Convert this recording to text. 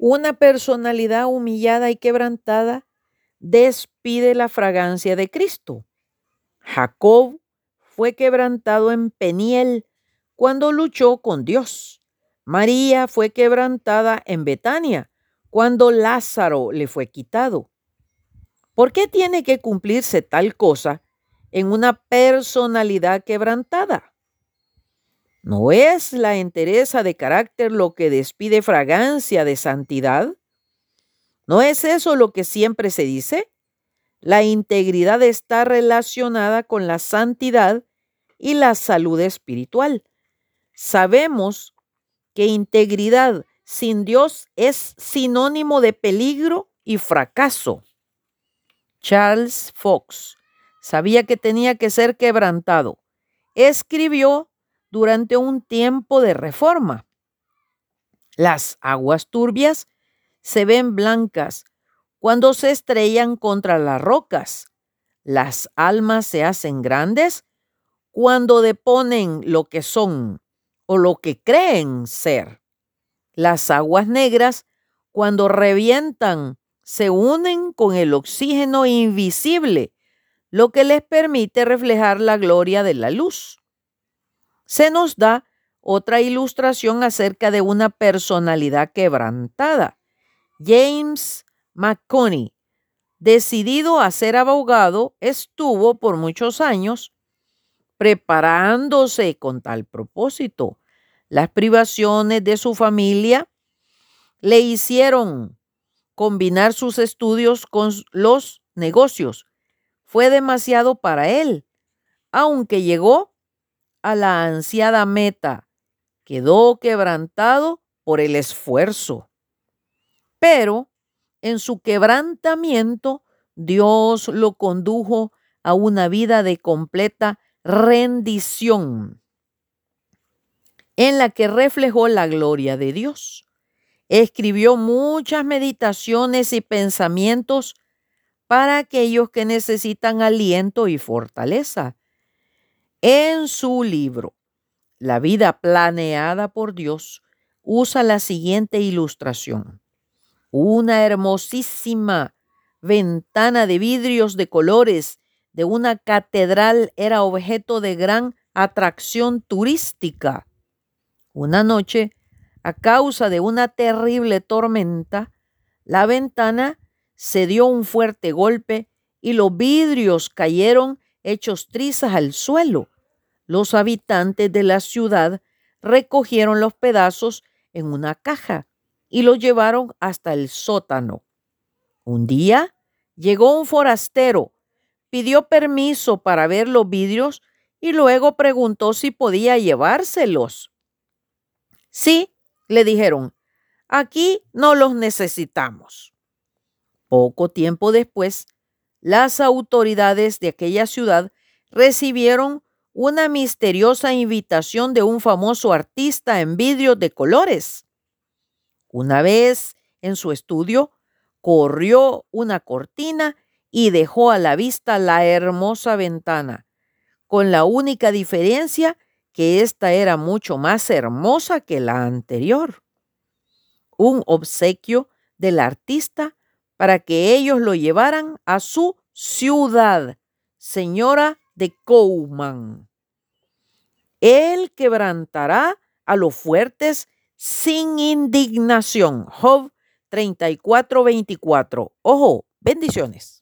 Una personalidad humillada y quebrantada despide la fragancia de Cristo. Jacob fue quebrantado en Peniel cuando luchó con Dios. María fue quebrantada en Betania cuando Lázaro le fue quitado. ¿Por qué tiene que cumplirse tal cosa en una personalidad quebrantada? ¿No es la entereza de carácter lo que despide fragancia de santidad? ¿No es eso lo que siempre se dice? La integridad está relacionada con la santidad y la salud espiritual. Sabemos que integridad sin Dios es sinónimo de peligro y fracaso. Charles Fox sabía que tenía que ser quebrantado. Escribió durante un tiempo de reforma. Las aguas turbias se ven blancas cuando se estrellan contra las rocas. Las almas se hacen grandes cuando deponen lo que son o lo que creen ser. Las aguas negras, cuando revientan, se unen con el oxígeno invisible, lo que les permite reflejar la gloria de la luz. Se nos da otra ilustración acerca de una personalidad quebrantada. James McConey, decidido a ser abogado, estuvo por muchos años preparándose con tal propósito. Las privaciones de su familia le hicieron combinar sus estudios con los negocios. Fue demasiado para él, aunque llegó a la ansiada meta. Quedó quebrantado por el esfuerzo. Pero en su quebrantamiento, Dios lo condujo a una vida de completa rendición, en la que reflejó la gloria de Dios. Escribió muchas meditaciones y pensamientos para aquellos que necesitan aliento y fortaleza. En su libro, La vida planeada por Dios, usa la siguiente ilustración. Una hermosísima ventana de vidrios de colores de una catedral era objeto de gran atracción turística. Una noche, a causa de una terrible tormenta, la ventana se dio un fuerte golpe y los vidrios cayeron hechos trizas al suelo. Los habitantes de la ciudad recogieron los pedazos en una caja y los llevaron hasta el sótano. Un día llegó un forastero pidió permiso para ver los vidrios y luego preguntó si podía llevárselos. Sí, le dijeron, aquí no los necesitamos. Poco tiempo después, las autoridades de aquella ciudad recibieron una misteriosa invitación de un famoso artista en vidrios de colores. Una vez en su estudio, corrió una cortina y dejó a la vista la hermosa ventana, con la única diferencia que ésta era mucho más hermosa que la anterior. Un obsequio del artista para que ellos lo llevaran a su ciudad, señora de Couman. Él quebrantará a los fuertes sin indignación. Job 34:24. Ojo, bendiciones.